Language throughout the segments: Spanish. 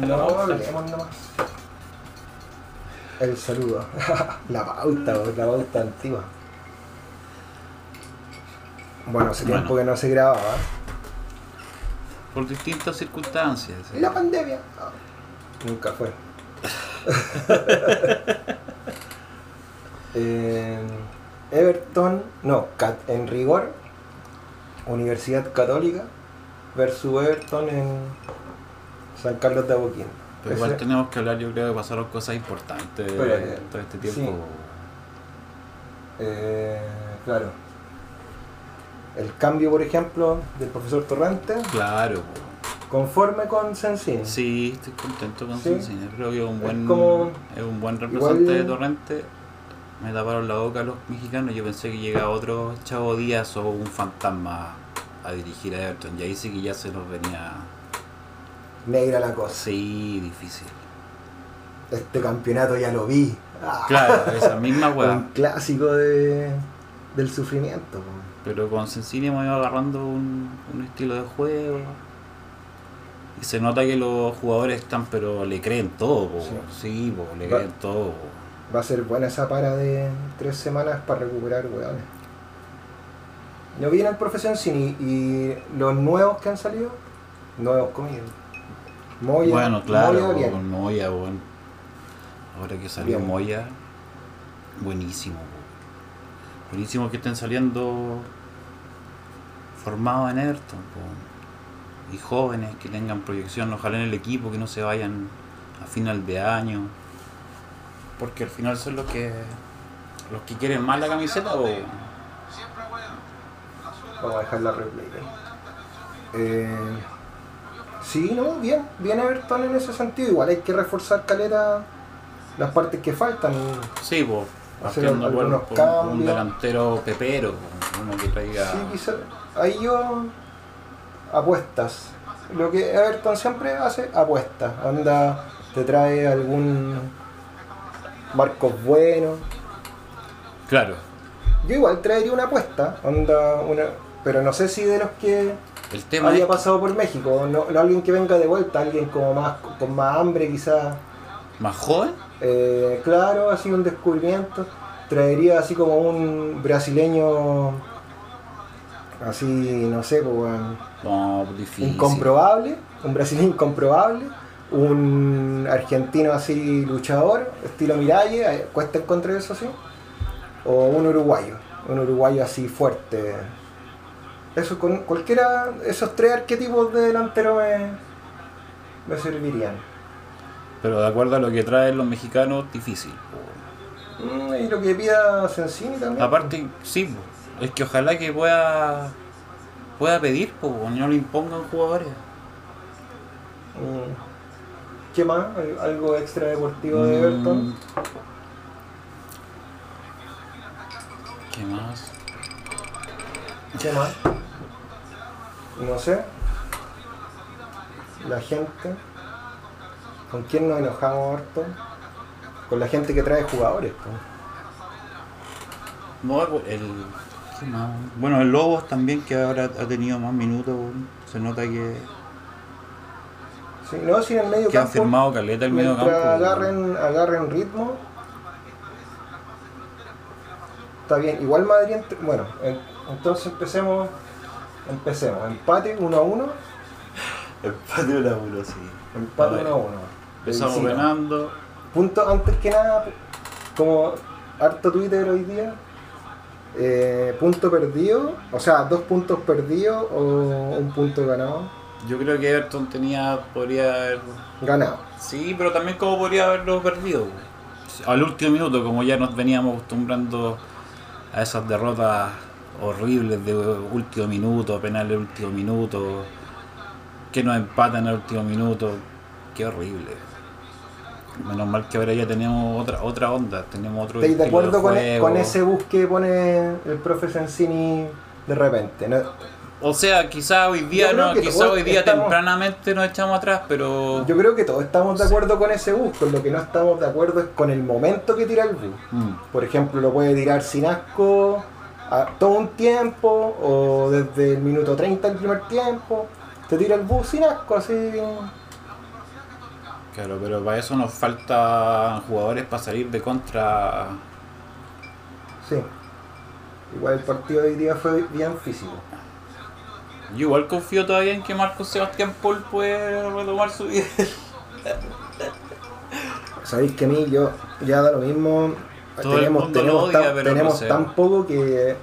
No, hablemos nomás. El saludo. la pauta, la pauta antigua. Bueno, hace Bueno. tiempo que no se grababa. Por distintas circunstancias. ¿Y la pandemia? No, nunca fue. Eh, Everton, no, Cat- en rigor, Universidad Católica versus Everton en San Carlos de Apoquindo. Pero igual Ese- tenemos que hablar, yo creo que pasaron cosas importantes Pero, eh, todo este tiempo. sí. Eh, claro. El cambio, por ejemplo, del profesor Torrente, Claro, conforme con Sensini. sí, estoy contento con Sí. Cincinnati. Creo que es un Es buen, como- es un buen representante igual- de Torrente. Me taparon la boca los mexicanos. Yo pensé que llegaba otro Chavo Díaz o un fantasma a dirigir a Everton. Y ahí sí que ya se nos venía. Negra la cosa. Sí, difícil. Este campeonato ya lo vi. Ah, Claro, esa misma un weá. clásico de, del sufrimiento. Pero con Sensini hemos ido agarrando un, un estilo de juego. Y se nota que los jugadores están, pero le creen todo, po. Sí. sí, po, le Va- creen todo. po. Va a ser buena esa para de tres semanas para recuperar weones. No viene el profe Sensini y los nuevos que han salido, nuevos comillas. Moya, bueno, claro, Moya, bien. con Moya, bueno. Ahora que salió Bien. Moya, buenísimo. Buenísimo que estén saliendo formados en Everton. po. Y jóvenes que tengan proyección, ojalá en el equipo, que no se vayan a final de año. Porque al final son los que los que quieren más la camiseta o Vamos a dejar la replay. Eh, sí, no, bien, bien Everton en ese sentido. Igual hay que reforzar caleta las partes que faltan. sí, pues Hacer partiendo por, algunos por un delantero pepero, uno que traiga Sí, quizá, ahí yo apuestas. Lo que Everton siempre hace, apuestas. Anda, te trae algún Marcos bueno. Claro, Yo igual traería una apuesta, onda una, pero no sé si de los que el tema había es pasado por México, no, no alguien que venga de vuelta, alguien como más con más hambre quizás. más joven, Eh, claro, así un descubrimiento. Traería así como un brasileño, así, no sé, pues, no, incomprobable, un brasileño incomprobable, un argentino así luchador, estilo Miralle, eh, cuesta encontrar eso así, o un uruguayo, un uruguayo así fuerte. Eso con cualquiera, esos tres arquetipos de delantero me, me servirían. Pero de acuerdo a lo que traen los mexicanos, difícil. Mm, y lo que pida Sensini también. Aparte, sí, es que ojalá que pueda pueda pedir, pues no le impongan jugadores. Mm. ¿Qué más? ¿Al- ¿Algo extra deportivo de Mm, Everton? ¿Qué más? ¿Qué más? No sé. La gente. ¿Con quién nos enojamos harto? Con la gente que trae jugadores. No, el. Bueno, el Lobos también, que ahora ha tenido más minutos. Se nota que, Sí, no, si en el medio que han campo, firmado caleta el medio campo. agarren, agarren ritmo. Está bien. Igual Madrid. Bueno, en- entonces empecemos. Empecemos. Empate 1 a 1. Empate una uno, sí. Empate A ver, 1 a 1. Empezamos ganando. Punto, antes que nada, como harto Twitter hoy día, eh, punto perdido, o sea, dos puntos perdidos o un punto ganado. Yo creo que Everton tenía, podría haber. Ganado. Sí, pero también como podría haberlo perdido. Al último minuto, como ya nos veníamos acostumbrando a esas derrotas horribles de último minuto, penales de último minuto, que nos empatan al último minuto. Qué horrible. Menos mal que ahora ya tenemos otra otra onda, tenemos otro ¿Estáis de acuerdo con, juego. con ese bus que pone el profe Sensini de repente? ¿no? O sea, quizá hoy día no, quizá hoy día estamos- tempranamente nos echamos atrás, pero Yo creo que todos estamos de acuerdo con ese bus, con lo que no estamos de acuerdo es con el momento que tira el bus. Mm. Por ejemplo, lo puede tirar sin asco a todo un tiempo o desde el minuto 30 del primer tiempo te tira el bus sin asco, así. Claro, pero para eso nos faltan jugadores para salir de contra. Sí. Igual el partido de hoy día fue bien físico. Yo igual confío todavía en que Marcos Sebastián Paul puede retomar su vida. Sabéis que a mí yo ya da lo mismo. Todo el tenemos mundo lo tenemos, odia, tan, pero tenemos no sé. tan poco que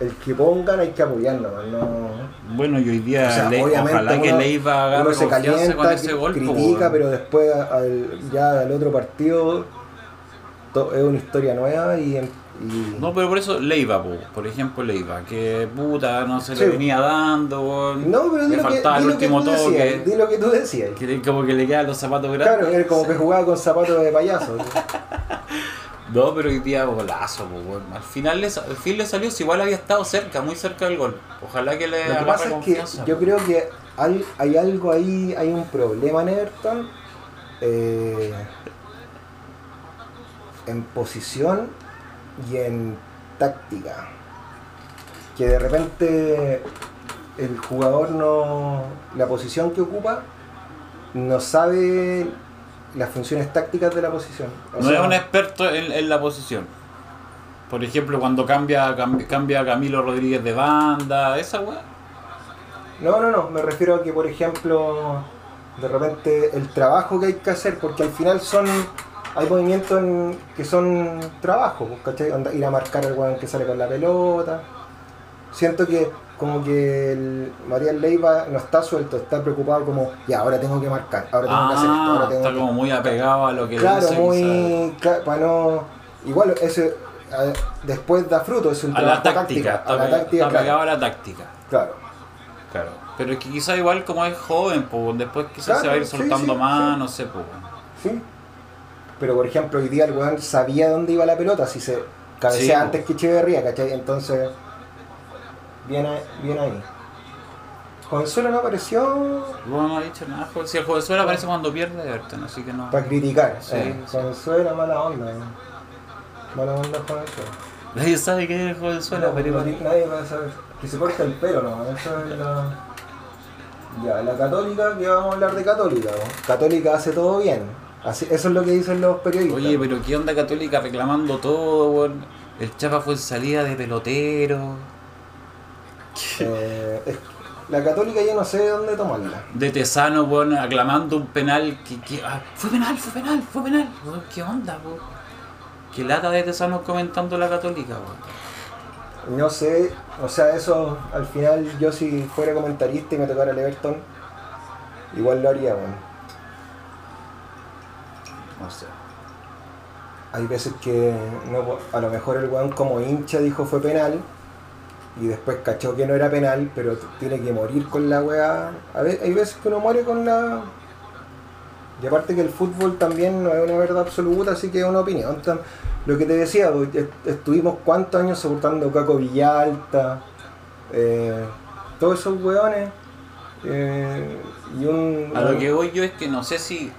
el que pongan hay que apoyarlo. No, Bueno, y hoy día O sea, ojalá que uno- Leiva agarre uno se calienta, con ese critica, pero después al- ya al otro partido to- es una historia nueva y, y- No, pero por eso Leiva, po, por ejemplo Leiva, que puta no se Sí. le venía dando. No, pero le que, faltaba di el que último toque. di lo que tú decías. Que como que le quedan los zapatos grandes. Claro, era como que jugaba con zapatos de payaso. No, pero hoy día golazo, weón. Al final le, al fin le salió, si igual había estado cerca, muy cerca del gol. Ojalá que le Lo que pasa es que yo creo que hay, hay algo ahí, hay un problema en Everton eh, en posición y en táctica. Que de repente el jugador no. la posición que ocupa no sabe las funciones tácticas de la posición. O No sea, es un experto en, en la posición. Por ejemplo, cuando cambia, cambia, Camilo Rodríguez de banda, esa weá. No, no, no, me refiero a que, por ejemplo, de repente el trabajo que hay que hacer, porque al final son. Hay movimientos en- que son trabajo, pues, ¿cachai? Ir a marcar al weón que sale con la pelota. Siento que, como que el Mariel Leiva no está suelto, está preocupado, como, ya, ahora tengo que marcar, ahora tengo que hacer esto, Ah, ahora tengo está que. como muy apegado a lo que le Claro, dice, quizás. muy. cla- para no. Igual, ese. después da fruto, es un A la táctica, A la táctica, está pegado claro. a la táctica. claro. Claro. Pero es que quizá igual como es joven, pues después quizás Claro, se va a ir soltando sí, más, sí. no sé, pues. Sí. Pero por ejemplo, hoy día el weón sabía dónde iba la pelota, si se cabecea antes que Echeverría, ¿cachai? Entonces, bien, ahí- bien ahí. Consuelo no apareció No, no ha dicho nada. Si el jovenzuelo aparece cuando pierde Everton, así que no. para criticar. Sí, eh, sí. Consuelo, mala onda. eh. Mala onda Consuelo. Nadie sabe qué es el jovenzuelo, No, pero no, nadie va a saber. Que se corta el pelo, no. Eso es la. Ya, la católica, que vamos a hablar de católica. ¿no? Católica hace todo bien. Así, eso es lo que dicen los periodistas. Oye, pero qué onda católica reclamando todo, weón. El Chapa fue en salida de pelotero. Eh, es- la católica yo no sé de dónde tomarla. De Tesano, weón, aclamando un penal que, que- ah, fue penal, fue penal, fue penal. Weón, ¿Qué onda, weón? Qué lata de Tesano comentando la católica, weón. No sé, o sea, eso al final yo si fuera comentarista y me tocara el Everton, igual lo haría, bueno. No sé. Hay veces que no, a lo mejor el weón como hincha dijo fue penal y después cachó que no era penal, pero tiene que morir con la weá. A ve- hay veces que uno muere con la... Y aparte que el fútbol también no es una verdad absoluta, así que es una opinión. Lo que te decía, pues, est- estuvimos cuántos años soportando Caco Villalta, eh, todos esos weones. eh, y un... A lo que voy yo es que no sé si.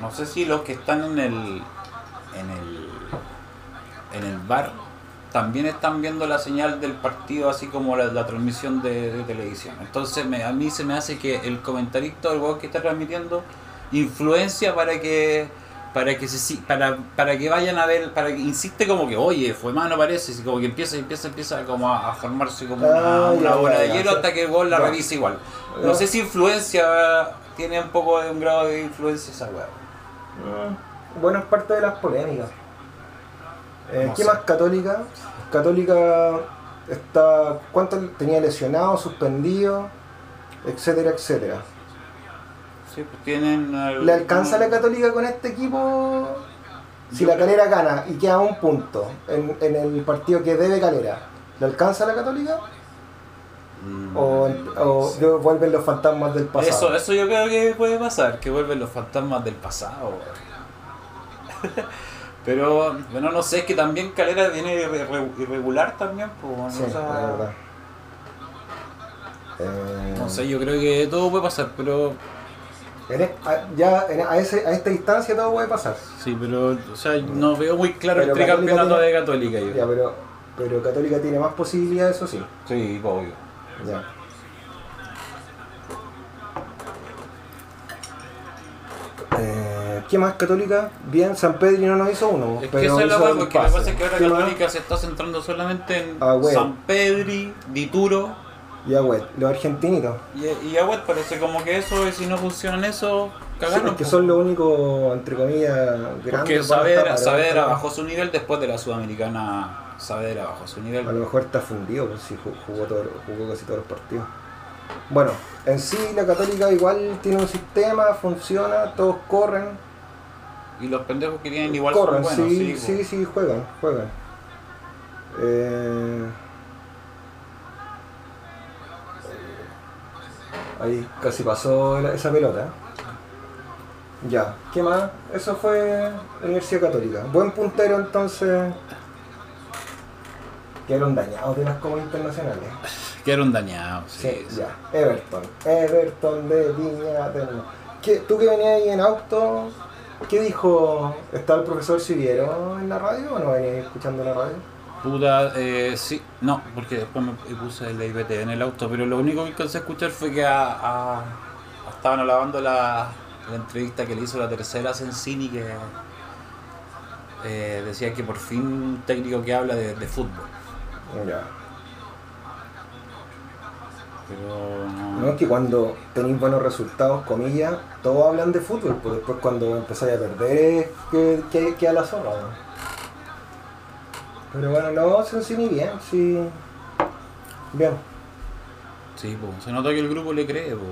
No sé si los que están en el. en el. en el bar también están viendo la señal del partido así como la, la transmisión de, de televisión. Entonces me- a mí se me hace que el comentarista o el jugador que está transmitiendo influencia para que para que se si- para, para que vayan a ver, para que insiste como que oye, fue mano parece, y como que empieza, empieza, empieza como a, a formarse como una, Ah, una ya, bola ya, de hielo hasta que el gol la revisa igual. No Ya. sé si influencia, tiene un poco de un grado de influencia esa weá. Bueno, es parte de las polémicas. Eh, ¿Qué más católica? Católica está. ¿Cuánto tenía lesionado, suspendido? Etcétera, etcétera. Sí, pues tienen. ¿Le alcanza la católica con este equipo? Si Yo la creo- calera gana y queda un punto en, en el partido que debe calera, ¿le alcanza la católica? Mm. ¿O, o vuelven los fantasmas del pasado? Eso, eso yo creo que puede pasar, que vuelven los fantasmas del pasado. Pero, bueno, no sé, es que también Calera viene irre- irre- irregular también, pues, ¿no? Sí, O es sea, verdad. Eh, no sé, yo creo que todo puede pasar, pero en a, ya en- a, ese, a esta distancia todo puede pasar. sí, pero, o sea, no veo muy claro Pero el tricampeonato de Católica. Yo. Ya, pero, pero Católica tiene más posibilidades, eso sí. Sí, obvio. Ya. ¿Qué más Católica? Bien, San Pedro no nos hizo uno. Es pero que esa es la el porque lo que pase. pasa es que ahora. Católica se está centrando solamente en Ah. San Pedri, Dituro Ya, güey, los argentinitos. y, y Agüet. Parece como que eso, y si no funcionan eso, cagaron. que son lo único, entre comillas, Porque grandes. Saavedra, para- Saavedra bajó su nivel después de la Sudamericana. Saavedra bajó su nivel. A lo mejor está fundido, pues ju- jugó, todo- jugó casi todos los partidos. Bueno, en sí la Católica igual tiene un sistema, funciona, todos corren. Y los pendejos que tienen igual corren, son buenos. sí, sí, sí, juegan, juegan. Eh, Ahí casi pasó la- esa pelota. Ya, ¿qué más? Eso fue Universidad Católica. Buen puntero entonces. Quedaron dañados de las copas internacionales. Quedaron dañados. Sí, Sí, ya. Everton. Everton de Viña del Mar. ¿Qué- ¿Tú que venías ahí en auto? ¿Qué dijo? ¿Está el profesor Siviero en la radio o no venías escuchando la radio? Puta, eh, sí, no, porque después me puse el IPT en el auto, pero lo único que alcancé a escuchar fue que a, a- estaban alabando la, la entrevista que le hizo la tercera Sensini que eh, decía que por fin un técnico que habla de, de fútbol. Ya. Pero No no. es que cuando tenéis buenos resultados, comillas, todos hablan de fútbol, pues después cuando empezáis a perder es que, que, que a la zorra. ¿no? Pero bueno, no, Sensini bien, sí. Bien. Sí, po, se nota que el grupo le cree. po.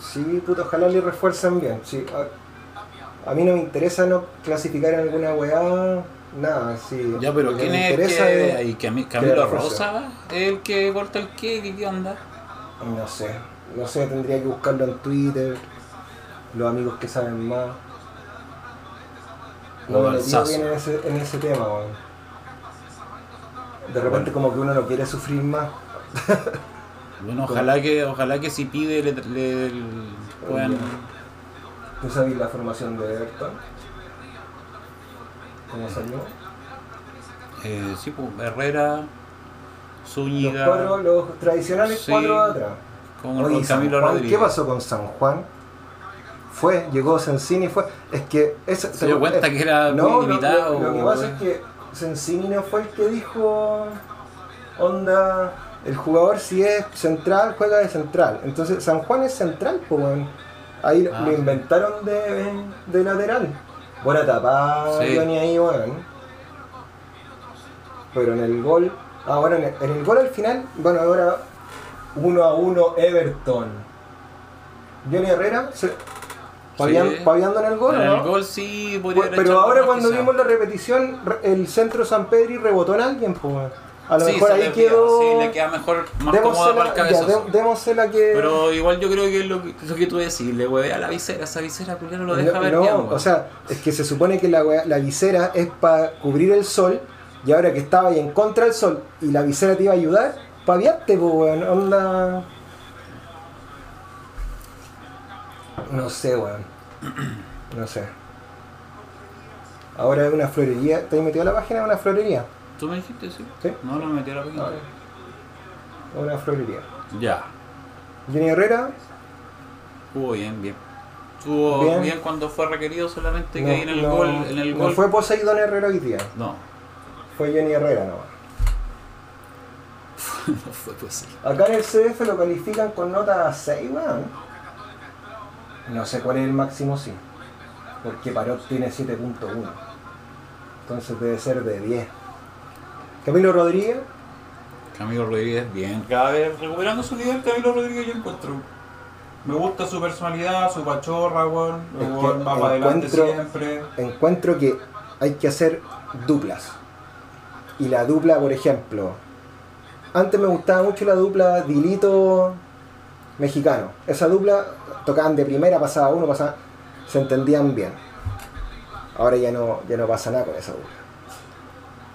Sí, puto, ojalá le refuercen bien. Sí, a, a mí no me interesa no clasificar en alguna weá, nada, sí. Ya, pero ¿quién es el que, es- y que a mí- Camilo. Rosa? ¿El que corta el qué? ¿Qué onda? No sé, no sé, tendría que buscarlo en Twitter, los amigos que saben más. No me metí bien en ese, en ese tema, weón. De repente Bueno. como que uno no quiere sufrir más. Bueno, ojalá que, ojalá que si pide le, le- le puedan... ¿Tú sabes la formación de Everton? ¿Cómo salió? Eh, sí, pues, Herrera, Los Zúñiga, los tradicionales Sí. cuatro de atrás. con, Oye, Camilo Juan, Rodríguez. ¿Qué pasó con San Juan? Fue, llegó Sensini, fue. Es que. esa- Se dio cuenta que era no, muy limitado. Lo, lo que pasa es que Sensini no fue el que dijo. Onda. El jugador, si es central, juega de central. Entonces, San Juan es central, pues. Ahí lo- Ah, lo inventaron de, de lateral. Buena tapada, Sí. Johnny ahí, weón. Pero en el gol. Ah, bueno, en el, en el gol al final, bueno, ahora 1 a 1 Everton. Johnny Herrera, se, Sí. paviando en el gol, en ¿o el ¿no? gol sí podría haber Pero ahora cuando quizá. vimos la repetición, re- el centro San Pedri rebotó en alguien, pues. A lo Sí, mejor ahí quedó. Sí, le queda mejor, más cómoda para el ya, cabezazo. dé- démosela que. Pero igual yo creo que es lo que, lo que tú decís, le huevea la visera, esa visera culiao no lo deja no, ver no, o sea, es que se supone que la, la visera es para cubrir el sol, y ahora que estaba ahí en contra del sol y la visera te iba a ayudar, paviaste, pues, weón. Onda. No sé, weón. No sé. Ahora es una florería. ¿Te has metido a la página de una florería? ¿Tú me dijiste, sí? Sí. No, no me metí a la. Ah, Es una florería. Ya. Jenny Herrera, Estuvo bien, bien. Estuvo Bien. bien, cuando fue requerido, solamente que no, ahí en el no- gol, en el no gol. fue Poseidón Herrera hoy día, No, fue Jenny Herrera nomás. no fue posible. Acá en el CF lo califican con nota 6, weón. No sé cuál es el máximo, sí. Porque Parot tiene 7.1. Entonces debe ser de 10. Camilo Rodríguez, Camilo Rodríguez, bien. Cada vez recuperando su nivel, Camilo Rodríguez yo encuentro. Me gusta su personalidad, su pachorra, weón. Es weón, que va para adelante encuentro- siempre. encuentro que hay que hacer duplas. Y la dupla, por ejemplo, antes me gustaba mucho la dupla Dilito mexicano. Esa dupla tocaban de primera, pasaba uno, pasaba, se entendían bien. Ahora ya no, ya no pasa nada con esa dupla.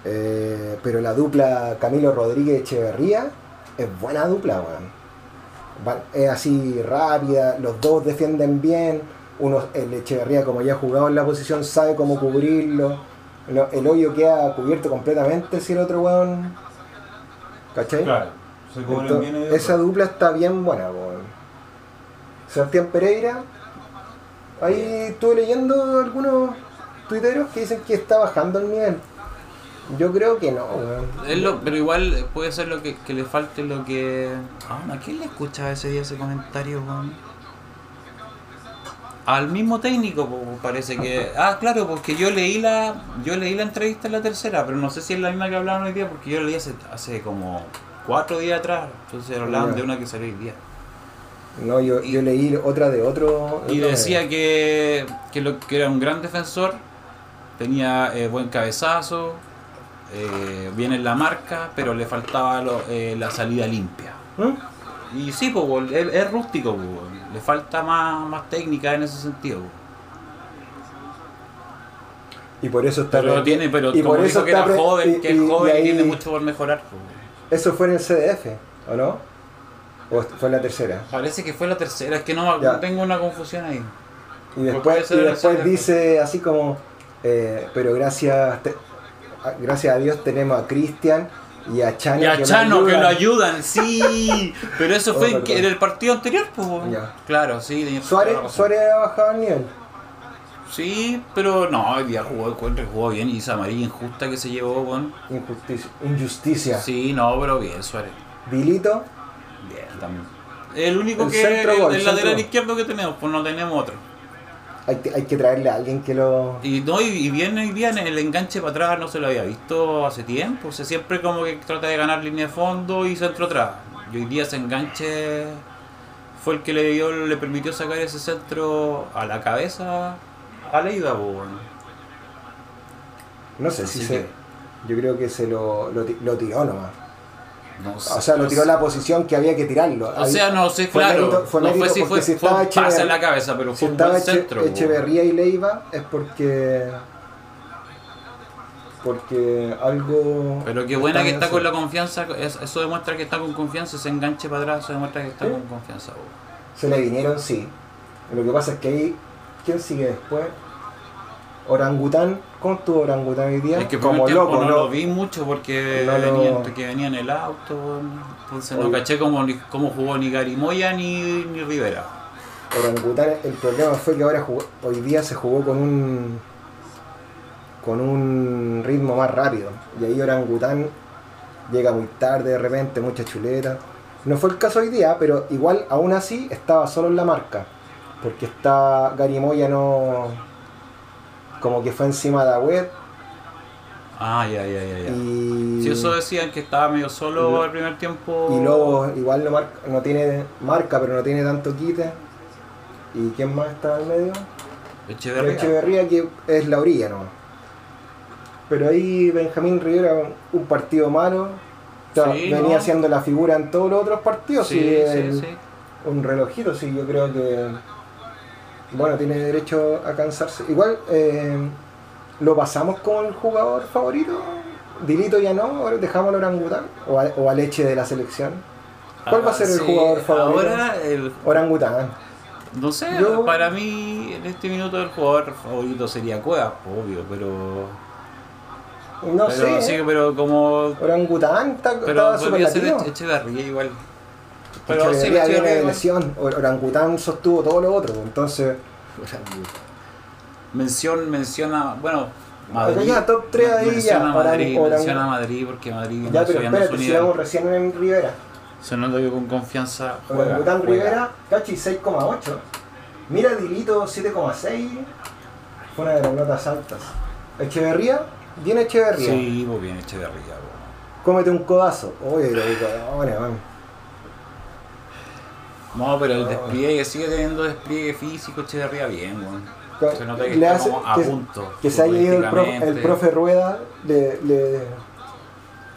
Eh, pero la dupla Camilo Rodríguez Echeverría es buena dupla, weón. Es así rápida, los dos defienden bien. Uno, el Echeverría, como ya ha jugado en la posición, sabe cómo cubrirlo. Lo- El hoyo queda cubierto completamente si el otro weón. ¿Cachai? Claro, se cubren Entonces, bien esa dupla está bien buena, weón. Sebastián Pereira, Ahí estuve leyendo algunos tuiteros que dicen que está bajando el nivel. Yo creo que no. Es lo- pero igual puede ser lo que, que le falte lo que. Ah, ¿A quién le escuchaba ese día ese comentario, weón? Al mismo técnico, parece que. Ah, claro, porque yo leí la. Yo leí la entrevista en la tercera, pero no sé si es la misma que hablaban hoy día, porque yo la leí hace, hace como cuatro días atrás. Entonces hablaban de una que salió hoy día. No, yo, yo leí otra de otro. Y decía que, que, lo, que era un gran defensor, tenía eh, buen cabezazo, eh, bien en la marca, pero le faltaba lo- eh, la salida limpia. ¿Mm? Y sí, pues, es, es rústico, pues, le falta más, más técnica en ese sentido. pues. Y por eso está. Pero tiene, pero y como por dijo eso que está era pre- joven, y- que es y- joven y tiene mucho por mejorar. pues. Eso fue en el CDF, ¿o no? ¿O fue en la tercera? Parece que fue la tercera, es que no Ya. tengo una confusión ahí. Y después, después dice así como, eh, pero gracias, te- gracias a Dios tenemos a Cristian y a Chano. Y a que lo Chano que ayudan". lo ayudan, sí. Pero eso Oh, fue en, el partido anterior, pues. Ya. Claro, sí. Suárez. Suárez ha bajado el nivel. Sí, pero no, hoy día jugó, que jugó bien y esa amarilla injusta que se llevó con. Injusticia. Injusticia. Sí, no, pero bien, Suárez. Vilito, Bien, también. El único El que centro el, lateral izquierdo que tenemos, pues no tenemos otro. Hay, que- hay que traerle a alguien que lo... Y no, y, y viene y viene, el enganche para atrás no se lo había visto hace tiempo. O sea, siempre como que trata de ganar línea de fondo y centro atrás. Y hoy día ese enganche fue el que le dio, le permitió sacar ese centro a la cabeza a bueno. No sé si Así se... que- Yo creo que se lo, lo, lo tiró nomás. No O sea, lo no tiró sé. la posición que había que tirarlo. O sea, no sé, Fue claro. mérito- fue no fue si fue, si estaba Echeverría- en la cabeza, pero Si fue estaba centro. Echeverría y Leiva es porque... Porque algo... Pero qué buena que está con la confianza, es- eso demuestra que está con confianza, ese enganche para atrás, eso demuestra que está Sí. con confianza. Se le vinieron, sí. Lo que pasa es que ahí... ¿Quién sigue después? Orangután. ¿Cómo estuvo Orangután hoy día? Es que Como como tiempo loco, no ¿no? lo vi mucho porque No venía, que venía en el auto, entonces no Oye. caché cómo, cómo jugó ni Gary Moya ni, ni Rivera. Orangután, el problema fue que ahora jugó- hoy día se jugó con un con un ritmo más rápido. Y ahí Orangután llega muy tarde de repente, mucha chuleta. No fue el caso hoy día, pero igual aún así estaba solo en la marca. Porque está Gary Moya no como que fue encima de Agüed Ah, ya, ya, ya, ya. y, Si eso decían que estaba medio solo Y- el primer tiempo. y Lobo igual no, marca, no tiene marca, pero no tiene tanto quite. ¿Y quién más está en medio? Echeverría. Echeverría que es la orilla nomás. Pero ahí Benjamín Rivera, un partido malo, o sea, Sí, venía no. siendo la figura en todos los otros partidos. Sí, y sí, el- sí. Un relojito, sí, yo creo que. Bueno, tiene derecho a cansarse. Igual, eh, lo pasamos con el jugador favorito. Dilito ya no, ahora dejamos al orangután o a, o a leche de la selección. ¿Cuál va a ser el Ah, jugador favorito? Ahora, el, Orangután. no sé, Yo- para mí en este minuto el jugador favorito sería Cuevas, obvio, pero. No pero, sé. sí, pero como. Orangután está, Pero estaba superlativo. Echeverría igual. Pero sí, Echeverría viene de lesión. Or- Orangután sostuvo todo lo otro. Entonces, Mención, menciona, bueno, Madrid. ya, top tres ahí menciona ya, Madrid, Orang- menciona Madrid porque Madrid ya, pero espérate, si vamos recién en Rivera. Sonando que con confianza juega. Orangután juega. Rivera, Cachi 6,8. Mira Dilito 7,6. Fue una de las notas altas. Echeverría, viene Echeverría. Sí, pues bien Echeverría. po. Cómete un codazo. Oye, lo digo, bueno. No, pero el despliegue, sigue teniendo despliegue físico Echeverría bien, weón. Se nota que Le está hace como a que- punto. Que se haya ido el, profe, el profe Rueda le, le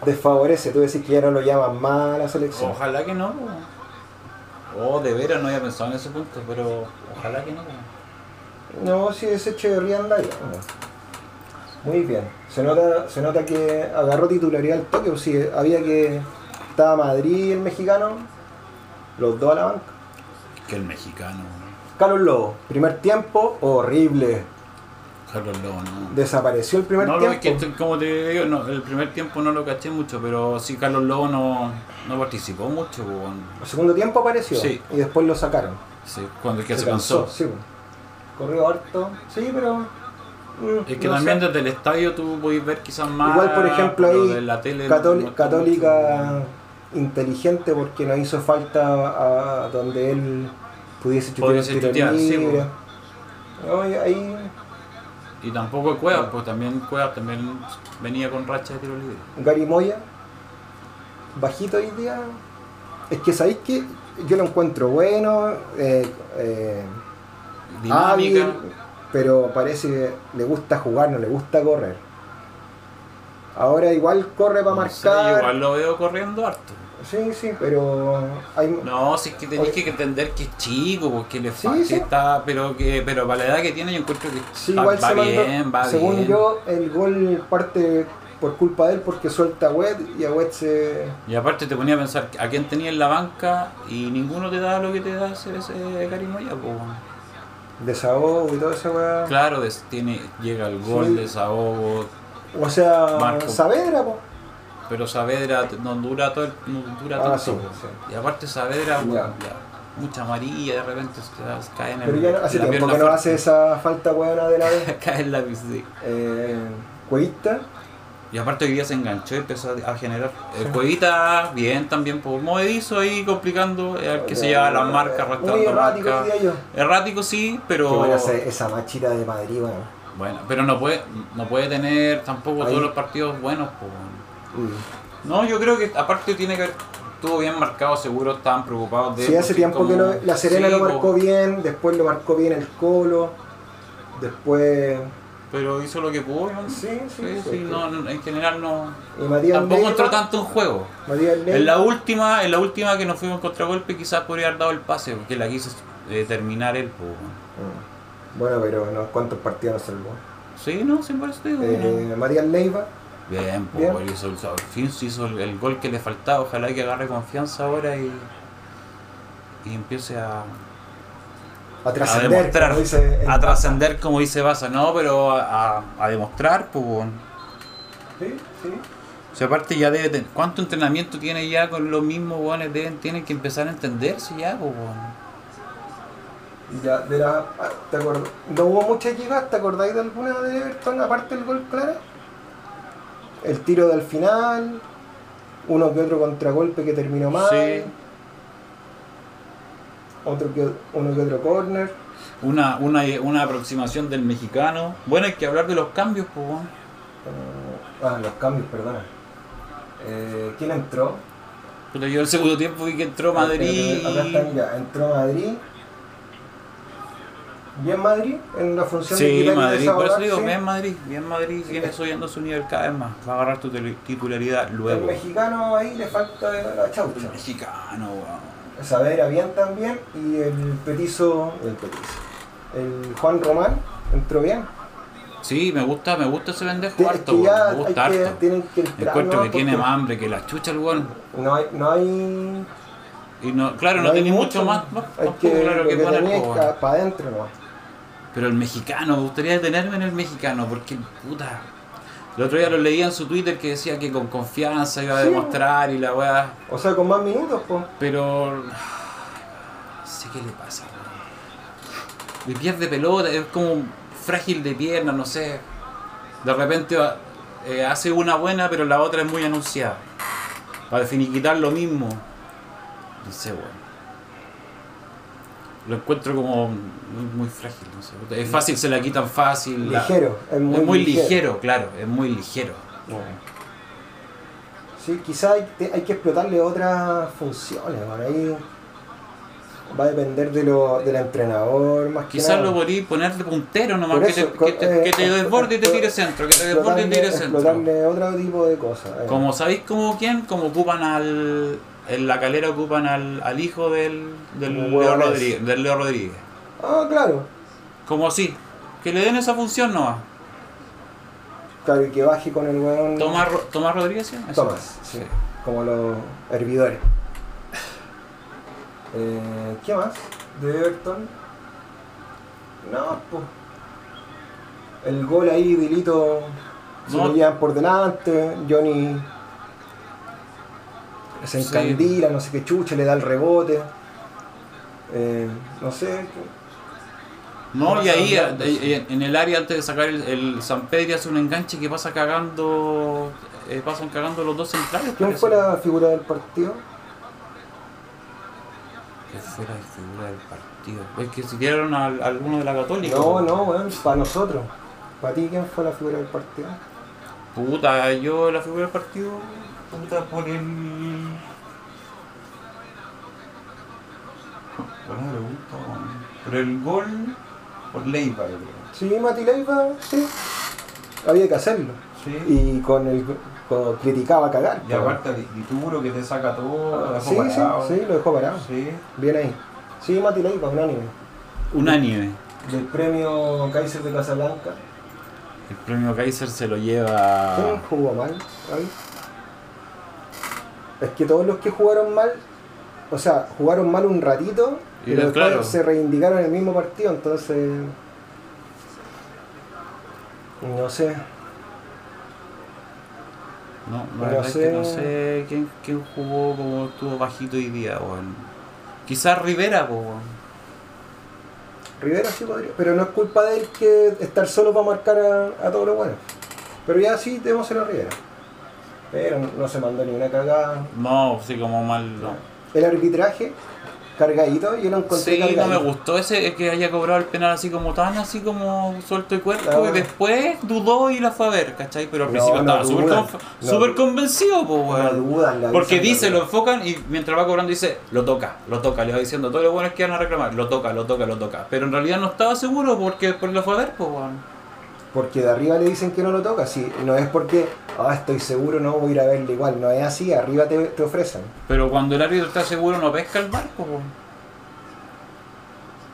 desfavorece. Tú decís que ya no lo llaman más a la selección. Ojalá que no. Oh, de veras no había pensado en ese punto, pero ojalá que no. No, si ese Echeverría anda ya. Muy bien. Se nota, se nota que agarró titularidad al toque. o Si había que. Estaba Madrid el mexicano. Los dos a la banca. Que el mexicano. Carlos Lobo, primer tiempo, horrible. Carlos Lobo, no. Desapareció el primer No, no, es tiempo. que como te digo, no, el primer tiempo no lo caché mucho, pero sí Carlos Lobo no, no participó mucho, weón. El segundo tiempo apareció Sí. y después lo sacaron. Sí, cuando es que se, cansó. sí. corrió harto. Sí, pero. mm, Es que no también sé. desde el estadio tú puedes ver quizás más. Igual, por ejemplo, lo ahí, de la tele Católica mucho. Inteligente porque no hizo falta a donde él pudiese chutear sí, libre. pues. No, ahí Y tampoco Cuevas, pues también Cuevas también venía con racha de tiro libre. Gary Moya, bajito hoy día. Es que sabéis que yo lo encuentro bueno, eh, eh, Dinámica. hábil, pero parece que le gusta jugar, no le gusta correr. Ahora igual corre para no sé, marcar. yo igual lo veo corriendo harto. Sí, sí, pero hay, No, si es que tenéis que entender que es chico, porque le Sí, falta, sí. está, pero que, pero para la edad que tiene yo encuentro que Sí, va, igual va se mandó- bien, va según bien. yo, el gol parte por culpa de él porque suelta a Wed y a Wed se... Y aparte te ponía a pensar a quién tenía en la banca y ninguno te da lo que te da ese, ese Gary Moya, pues. desahogo y toda esa weá. Claro, tiene, llega el gol, Sí. desahogo, O sea, Marco. Saavedra, po. Pero Saavedra no dura todo el, no dura Ah, tanto. sí, sí. Y aparte Saavedra, Ya. ya, mucha amarilla de repente se cae en el Pero ya hace tiempo que no hace esa falta weona de la vez. cae en la sí. Eh, Cuevista, Y aparte hoy día se enganchó y empezó a generar. Sí. Cuevita, bien también, por movedizo ahí complicando, el que se lleva las marcas, arrastrando errático marcas. diría yo. Errático sí, pero. Esa, machita de Madrid, weón. Bueno, pero no puede, no puede tener tampoco Ahí. todos los partidos buenos. weón. Mm. No, yo creo que aparte tiene que haber. Estuvo bien marcado, seguro estaban preocupados de Sí, hace tiempo como- que no, la Serena Sí, lo marcó bien, después lo marcó bien el Colo, después... Pero hizo lo que pudo, ¿no? Sí, sí, sí, sí, no, no, en general no. Tampoco Leiva- entró tanto en juego. En la última, en la última que nos fuimos en contragolpe quizás podría haber dado el pase, porque la quiso eh, terminar él. po. Mm. Bueno, pero no, ¿cuántos partidos no salvó? Sí, no, sin digo, Eh, Matías Leiva, Bien, po, bien. hizo, al fin se hizo el, el gol que le faltaba, ojalá que agarre confianza ahora y, y empiece a, a a trascender, demostrar, como dice el a trascender como dice Baza, no, pero a, a- a demostrar, pues bueno. Sí, sí. O sea, aparte ya debe tener, ¿cuánto entrenamiento tiene ya con los mismos weones? Deben, tienen que empezar a entenderse ya, pues bueno. Ya, de la, ah, ¿te acuerdas? No hubo muchas llegadas, ¿te acordáis de alguna de Everton aparte del gol claro? El tiro del final, uno que otro contragolpe que terminó mal, Sí. otro que, uno que otro corner. Una, una, una aproximación del mexicano. Bueno, hay que hablar de los cambios, pues ah, los cambios, perdona. Eh, ¿Quién entró? Pero yo el segundo tiempo vi que entró Madrid. Acá están ya, entró Madrid. Bien Madrid en la función de Sí, y Madrid, por eso digo, sí. bien Madrid, bien Madrid, viene subiendo su nivel cada vez más, va a agarrar tu titularidad El luego. mexicano ahí le falta la chaucha. mexicano, weón. Saavedra bien también y el petizo, el petizo, el Juan Román entró bien. Sí, me gusta, me gusta ese pendejo Es harto, que ya me gusta que, harto. tienen que entrar. Encuentro ¿no? que tiene más hambre que la chucha el weón. No hay, no hay, Y no, claro, no, hay tenía mucho más, no, hay que, claro que que poner, para adentro no. Pero el mexicano, me gustaría detenerme en el mexicano, porque puta. El otro día lo leía en su Twitter que decía que con confianza iba a Sí. demostrar y la weá. O sea, con más minutos, pues. Pero. No sé qué le pasa, weón. Le pierde pelota, es como frágil de pierna, no sé. De repente eh, hace una buena, pero la otra es muy anunciada. Para finiquitar lo mismo. No sé, weón. Lo encuentro como muy, frágil, no sé. Es fácil, se la quitan fácil. la- Ligero, es muy, es muy ligero. ligero, claro, es muy ligero. Bueno. Sí, quizá hay, hay que explotarle otras funciones, bueno, ahí va a depender de lo, del entrenador más que Quizás nada. lo podrías poner de puntero nomás, Por que te, eso, que te- eh, que te desborde y te tire centro, que te desborde y te tire centro. explotarle otro tipo de cosas. eh. Como sabéis como quién, como ocupan al. En la calera ocupan al, al hijo del, del, Leo. Rodríguez, del Leo Rodríguez. Ah, claro. Como así. Que le den esa función nomás. Claro, y que baje con el weón. Tomás, Tomás Rodríguez, ¿sí? Eso. Tomás, sí. Como los hervidores. Eh, ¿Qué más? De Everton. No, pues. El gol ahí, Dilito. Se No. por delante. Johnny. Se Sí. encandila, no sé qué chucha, le da el rebote. Eh, no sé. No, y ahí eh, en el área antes de sacar el, el San Pedro hace un enganche que pasa cagando, eh, pasan cagando los dos centrales. ¿Quién parece. fue la figura del partido? Que fue la figura del partido. Es que si dieron a, a alguno de la Católica. No, no, weón, para nosotros. ¿Para ti quién fue la figura del partido? Puta, yo la figura del partido, puta, por el. Por el gol, por Leiva, yo creo. Sí, Mati Leiva, sí. Había que hacerlo. Sí. Y con el con- criticaba a cagar. Y aparte, Dituro que te saca todo, lo dejó sí, parado. sí, sí, lo dejó parado. Sí. Bien ahí. Sí, Mati Leiva, unánime. Unánime. Del premio Kaiser de Casablanca. El premio Kaiser se lo lleva. ¿Quién jugó mal ahí? Es que todos los que jugaron mal, o sea, jugaron mal un ratito Y y después claro. se reivindicaron en el mismo partido, entonces. No sé. No, No es que sé. no sé quién, quién jugó como estuvo bajito hoy día, weón. Quizás Rivera, po, weón. Rivera sí podría, pero no es culpa de él que estar solo para marcar a, a todos los buenos. Pero ya sí, démoselo a Rivera. Pero no, no se mandó ni una cagada. No, sí, como mal. No. El arbitraje, cargadito, yo lo encontré Sí, no me gustó ese que haya cobrado el penal así como tan, así como suelto el cuerpo Claro. y después dudó y la fue a ver, ¿cachai? Pero al principio no estaba súper conf- no convencido, pues, weón. dudan, la Porque dice, lo enfocan y mientras va cobrando dice, lo toca, lo toca, le va diciendo todo lo bueno es que van a reclamar, lo toca, lo toca, lo toca. Pero en realidad no estaba seguro porque después lo fue a ver, pues. Porque de arriba le dicen que no lo toca, sí, no es porque, ah, estoy seguro, no voy a ir a verle igual, no es así, arriba te, te ofrecen. Pero cuando el árbitro está seguro no pesca el barco, weón.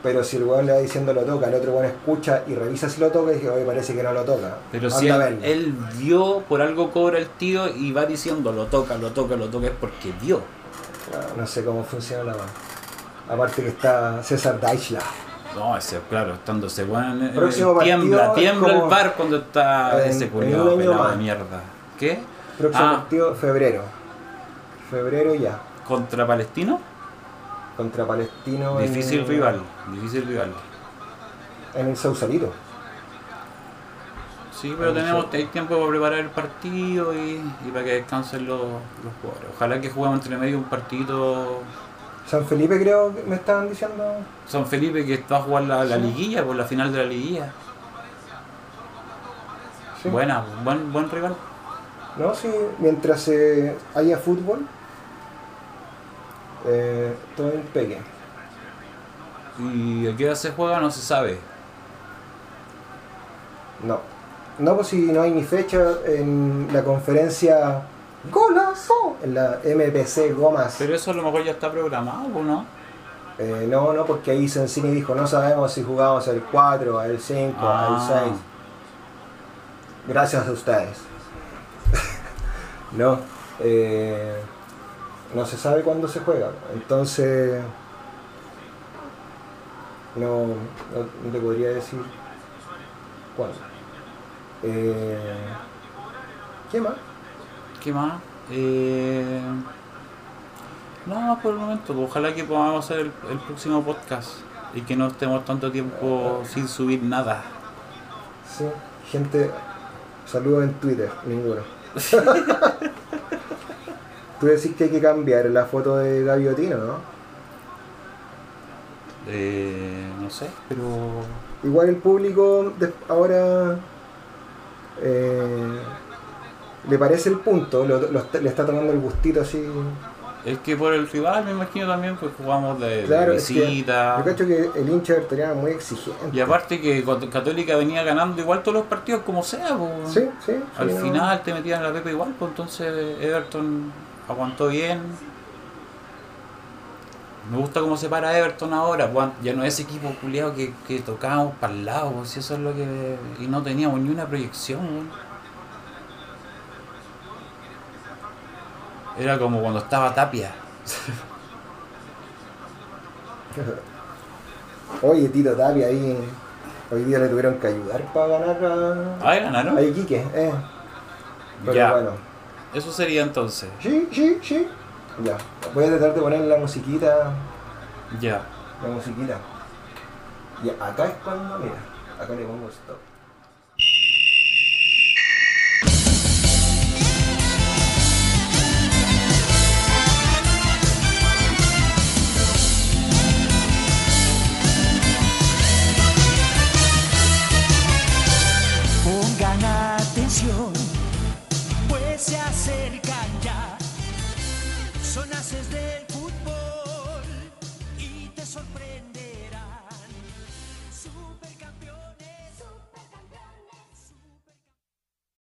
Pero si el weón le va diciendo lo toca, el otro weón escucha y revisa si lo toca y dice, oye, parece que no lo toca. Pero Anda si él, él vio, por algo cobra el tío y va diciendo lo toca, lo toca, lo toca, es porque vio. No, no sé cómo funciona la mano. Aparte que está César Deichler. No, ese, claro, estando ese weón. eh, Próximo tiembla, tiembla el bar cuando está en- ese culiado pelado de mierda. ¿Qué? Próximo Ah. partido, febrero. Febrero ya. ¿Contra Palestino? Contra Palestino. en- Difícil rival, difícil rival. En el Sausalito. Sí, pero tenemos hay tiempo para preparar el partido y, y para que descansen los, los jugadores. Ojalá que juguemos entre medio un partido San Felipe creo que me estaban diciendo. San Felipe que va a jugar la, la Sí. liguilla, por la final de la liguilla. Sí. Buena, buen, buen rival. No, sí, mientras eh, haya fútbol, eh, todo en peque. Y a qué hora se juega no se sabe. No. No, pues si no hay ni fecha en la conferencia Golazo, en la MPC Gomas. Pero eso a lo mejor ya está programado, ¿o no? Eh, no, no, porque ahí Sensini dijo, no sabemos si jugamos el 4, el 5, Ah. el 6. Gracias a ustedes. no, eh, no se sabe cuándo se juega. Entonces, no, no, no te podría decir cuándo. Eh, ¿Qué más? ¿Qué más? Eh... Nada más por el momento. pues, Ojalá que podamos hacer el, el próximo podcast y que no estemos tanto tiempo sin subir nada. Sí, gente, saludos en Twitter, ninguno. Tú decís que hay que cambiar la foto de Gaviotino, ¿no? Eh, no sé, pero Igual el público de- ahora eh, le parece el punto, lo- lo le está tomando el gustito así. es que por el rival me imagino también pues jugamos de, de Claro, es que visita. yo cacho que el hincha vertoriano es muy exigente. Y aparte que Cat- Católica venía ganando igual todos los partidos como sea, pues. Sí, sí. Al sí, no. final te metían la pepa igual, pues entonces Everton aguantó bien. Me gusta cómo se para Everton ahora, pues, ya no es ese equipo culiado que, que tocábamos para el lado, pues, si eso es lo que. y no teníamos ni una proyección. Era como cuando estaba Tapia. Oye, Tito Tapia ahí, hoy día le tuvieron que ayudar para ganar a, Ah, ganaron. a Iquique, eh. Pero Ya. bueno. Eso sería entonces. Sí, sí, sí. Ya. Voy a tratar de poner la musiquita. Ya. La musiquita. Y acá es cuando, mira, acá le pongo stop.